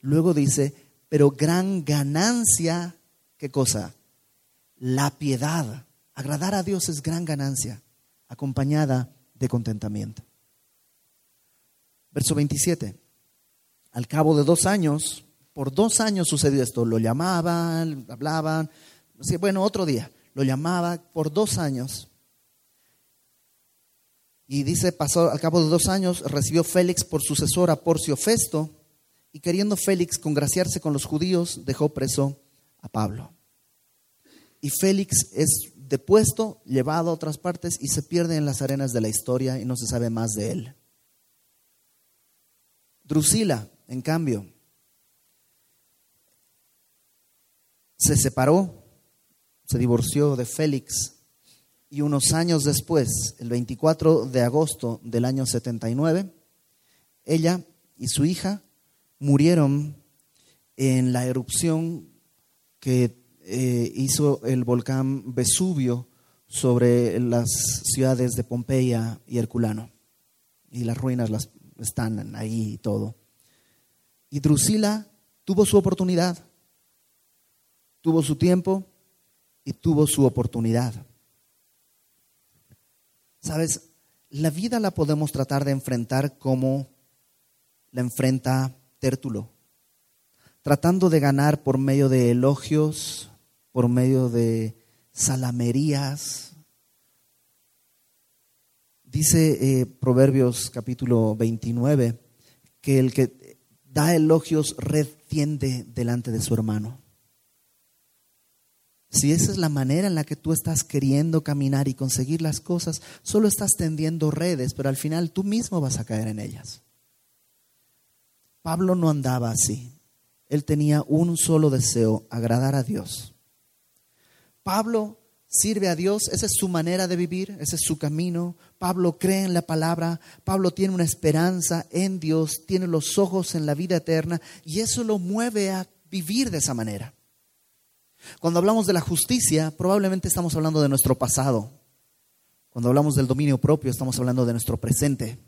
luego dice, pero gran ganancia, ¿qué cosa? La piedad. Agradar a Dios es gran ganancia, acompañada de contentamiento. Verso 27. Al cabo de dos años, por dos años sucedió esto, lo llamaban, hablaban, bueno, otro día, lo llamaba por dos años y dice, pasó al cabo de dos años, recibió Félix por sucesor a Porcio Festo, y queriendo Félix congraciarse con los judíos, dejó preso a Pablo. Y Félix es depuesto, llevado a otras partes y se pierde en las arenas de la historia y no se sabe más de él. Drusila, en cambio, se separó, se divorció de Félix y unos años después, el 24 de agosto del año 79, ella y su hija murieron en la erupción que eh, hizo el volcán Vesubio sobre las ciudades de Pompeya y Herculano. Y las ruinas las, están ahí y todo. Y Drusila tuvo su oportunidad, tuvo su tiempo y tuvo su oportunidad. Sabes, la vida la podemos tratar de enfrentar como la enfrenta Tértulo, tratando de ganar por medio de elogios, por medio de salamerías. Dice eh, Proverbios capítulo 29 que el que da elogios red tiende delante de su hermano. Si esa es la manera en la que tú estás queriendo caminar y conseguir las cosas, solo estás tendiendo redes, pero al final tú mismo vas a caer en ellas. Pablo no andaba así. Él tenía un solo deseo, agradar a Dios. Pablo sirve a Dios, esa es su manera de vivir, ese es su camino. Pablo cree en la palabra, Pablo tiene una esperanza en Dios, tiene los ojos en la vida eterna y eso lo mueve a vivir de esa manera. Cuando hablamos de la justicia, probablemente estamos hablando de nuestro pasado. Cuando hablamos del dominio propio, estamos hablando de nuestro presente.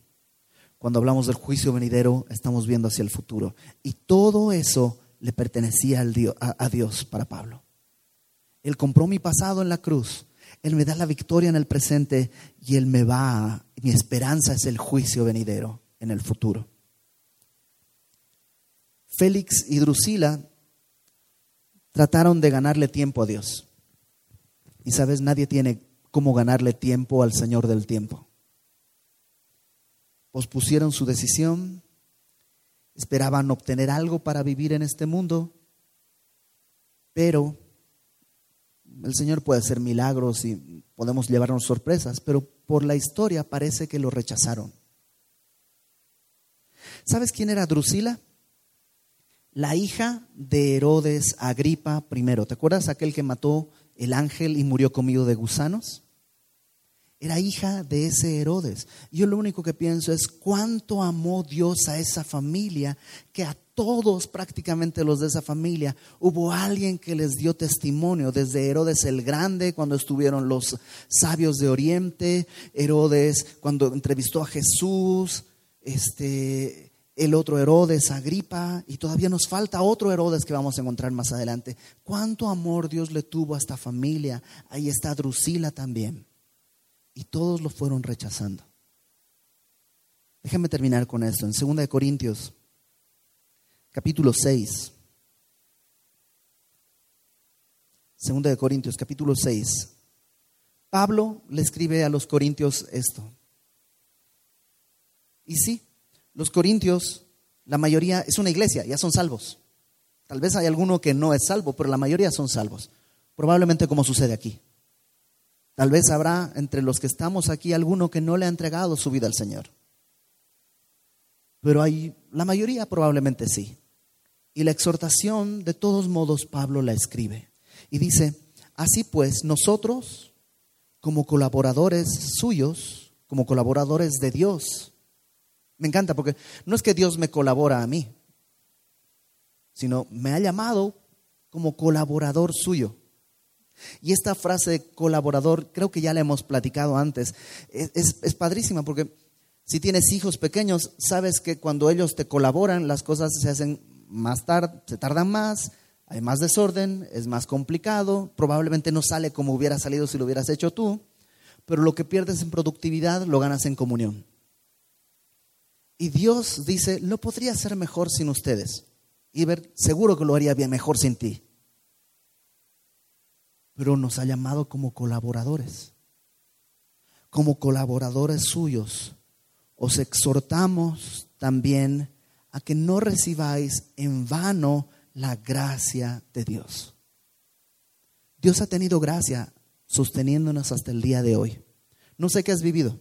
Cuando hablamos del juicio venidero, estamos viendo hacia el futuro. Y todo eso le pertenecía a Dios para Pablo. Él compró mi pasado en la cruz. Él me da la victoria en el presente y Él me va. Mi esperanza es el juicio venidero en el futuro. Félix y Drusila trataron de ganarle tiempo a Dios. Y sabes, nadie tiene cómo ganarle tiempo al Señor del tiempo. Pospusieron su decisión, esperaban obtener algo para vivir en este mundo, pero el Señor puede hacer milagros y podemos llevarnos sorpresas, pero por la historia parece que lo rechazaron. ¿Sabes quién era Drusila? la hija de Herodes Agripa I. ¿Te acuerdas aquel que mató el ángel y murió comido de gusanos? Era hija de ese Herodes. Yo lo único que pienso es cuánto amó Dios a esa familia, que a todos prácticamente los de esa familia hubo alguien que les dio testimonio, desde Herodes el Grande, cuando estuvieron los sabios de Oriente, Herodes cuando entrevistó a Jesús, este, el otro Herodes, Agripa, y todavía nos falta otro Herodes que vamos a encontrar más adelante. ¿Cuánto amor Dios le tuvo a esta familia? Ahí está Drusila también. Y todos lo fueron rechazando. Déjenme terminar con esto. En 2 Corintios, capítulo 6. 2 Corintios, capítulo 6. Pablo le escribe a los corintios esto. Y sí, los corintios, la mayoría es una iglesia, ya son salvos. Tal vez hay alguno que no es salvo, pero la mayoría son salvos. Probablemente como sucede aquí. Tal vez habrá entre los que estamos aquí alguno que no le ha entregado su vida al Señor. Pero hay, la mayoría probablemente sí. Y la exhortación, de todos modos, Pablo la escribe. Y dice, así pues, nosotros, como colaboradores suyos, como colaboradores de Dios, me encanta porque no es que Dios me colabora a mí, sino me ha llamado como colaborador suyo. Y esta frase de colaborador, creo que ya la hemos platicado antes, es, padrísima porque si tienes hijos pequeños, sabes que cuando ellos te colaboran, las cosas se hacen más tarde, se tardan más, hay más desorden, es más complicado, probablemente no sale como hubiera salido si lo hubieras hecho tú, pero lo que pierdes en productividad lo ganas en comunión. Y Dios dice, no podría ser mejor sin ustedes. Y seguro que lo haría bien mejor sin ti. Pero nos ha llamado como colaboradores. Como colaboradores suyos. Os exhortamos también a que no recibáis en vano la gracia de Dios. Dios ha tenido gracia sosteniéndonos hasta el día de hoy. No sé qué has vivido.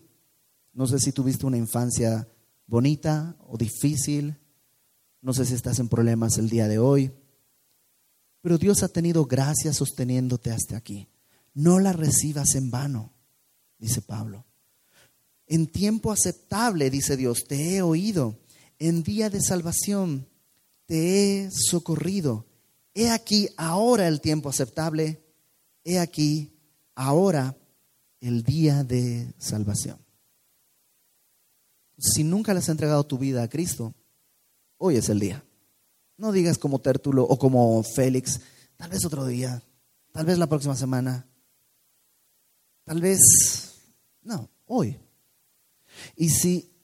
No sé si tuviste una infancia bonita o difícil. No sé si estás en problemas el día de hoy. Pero Dios ha tenido gracia sosteniéndote hasta aquí. No la recibas en vano. dice Pablo. En tiempo aceptable, dice Dios, te he oído. En día de salvación te he socorrido. He aquí ahora el tiempo aceptable. He aquí ahora el día de salvación. Si nunca le has entregado tu vida a Cristo, hoy es el día. No digas como Tértulo o como Félix, tal vez otro día, tal vez la próxima semana, tal vez, no, hoy. Y si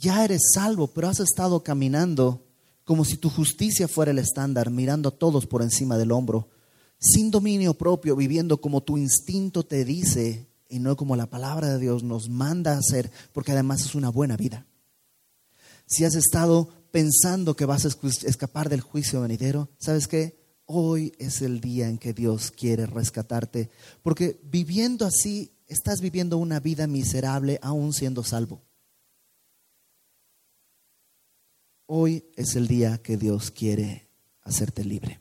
ya eres salvo, pero has estado caminando como si tu justicia fuera el estándar, mirando a todos por encima del hombro, sin dominio propio, viviendo como tu instinto te dice y no como la palabra de Dios nos manda a hacer, porque además es una buena vida. Si has estado pensando que vas a escapar del juicio venidero, ¿sabes qué? Hoy es el día en que Dios quiere rescatarte, porque viviendo así estás viviendo una vida miserable aún siendo salvo. Hoy es el día que Dios quiere hacerte libre.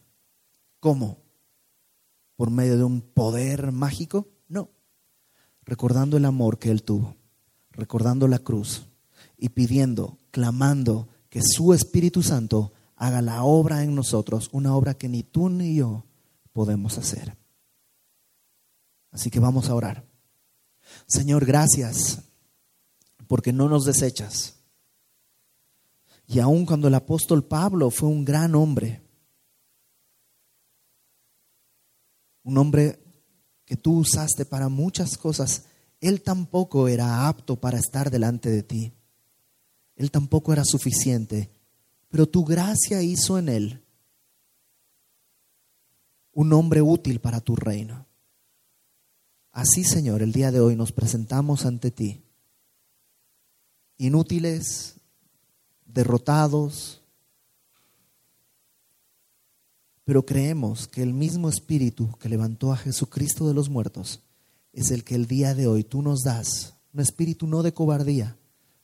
¿Cómo? ¿Por medio de un poder mágico? No. Recordando el amor que Él tuvo, recordando la cruz y pidiendo, clamando que su Espíritu Santo haga la obra en nosotros, una obra que ni tú ni yo podemos hacer. Así que vamos a orar. Señor, gracias porque no nos desechas y aun cuando el apóstol Pablo fue un gran hombre, un hombre que tú usaste para muchas cosas, él tampoco era apto para estar delante de ti. Él tampoco era suficiente, pero tu gracia hizo en él un hombre útil para tu reino. Así, Señor, el día de hoy nos presentamos ante ti, inútiles, derrotados, pero creemos que el mismo Espíritu que levantó a Jesucristo de los muertos es el que el día de hoy tú nos das, un espíritu no de cobardía,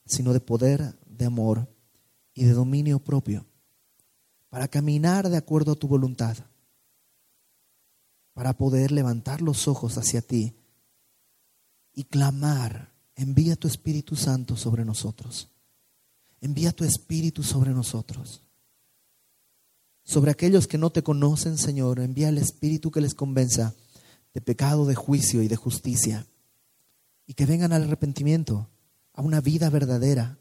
sino de poder, de amor y de dominio propio, para caminar de acuerdo a tu voluntad, para poder levantar los ojos hacia ti y clamar, envía tu Espíritu Santo sobre nosotros. Envía tu Espíritu sobre nosotros. Sobre aquellos que no te conocen, Señor, envía el Espíritu que les convenza de pecado, de juicio y de justicia. Y que vengan al arrepentimiento, a una vida verdadera.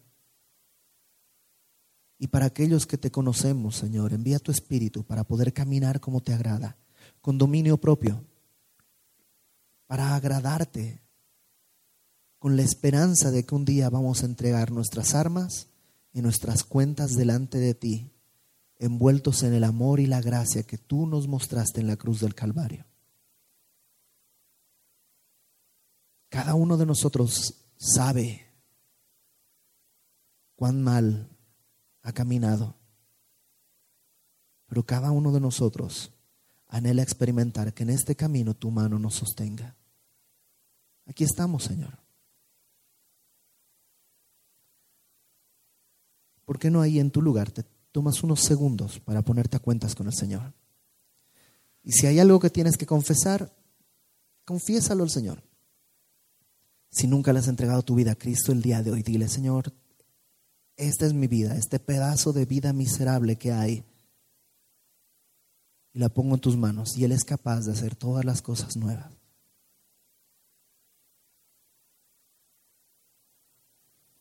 Y para aquellos que te conocemos, Señor, envía tu Espíritu para poder caminar como te agrada, con dominio propio, para agradarte, con la esperanza de que un día vamos a entregar nuestras armas y nuestras cuentas delante de ti, envueltos en el amor y la gracia que tú nos mostraste en la cruz del Calvario. Cada uno de nosotros sabe cuán mal ha caminado, pero cada uno de nosotros anhela experimentar que en este camino tu mano nos sostenga. Aquí estamos, Señor. ¿Por qué no ahí en tu lugar te tomas unos segundos para ponerte a cuentas con el Señor? Y si hay algo que tienes que confesar, confiésalo al Señor. Si nunca le has entregado tu vida a Cristo el día de hoy, dile, Señor, esta es mi vida, este pedazo de vida miserable que hay, y la pongo en tus manos, y Él es capaz de hacer todas las cosas nuevas.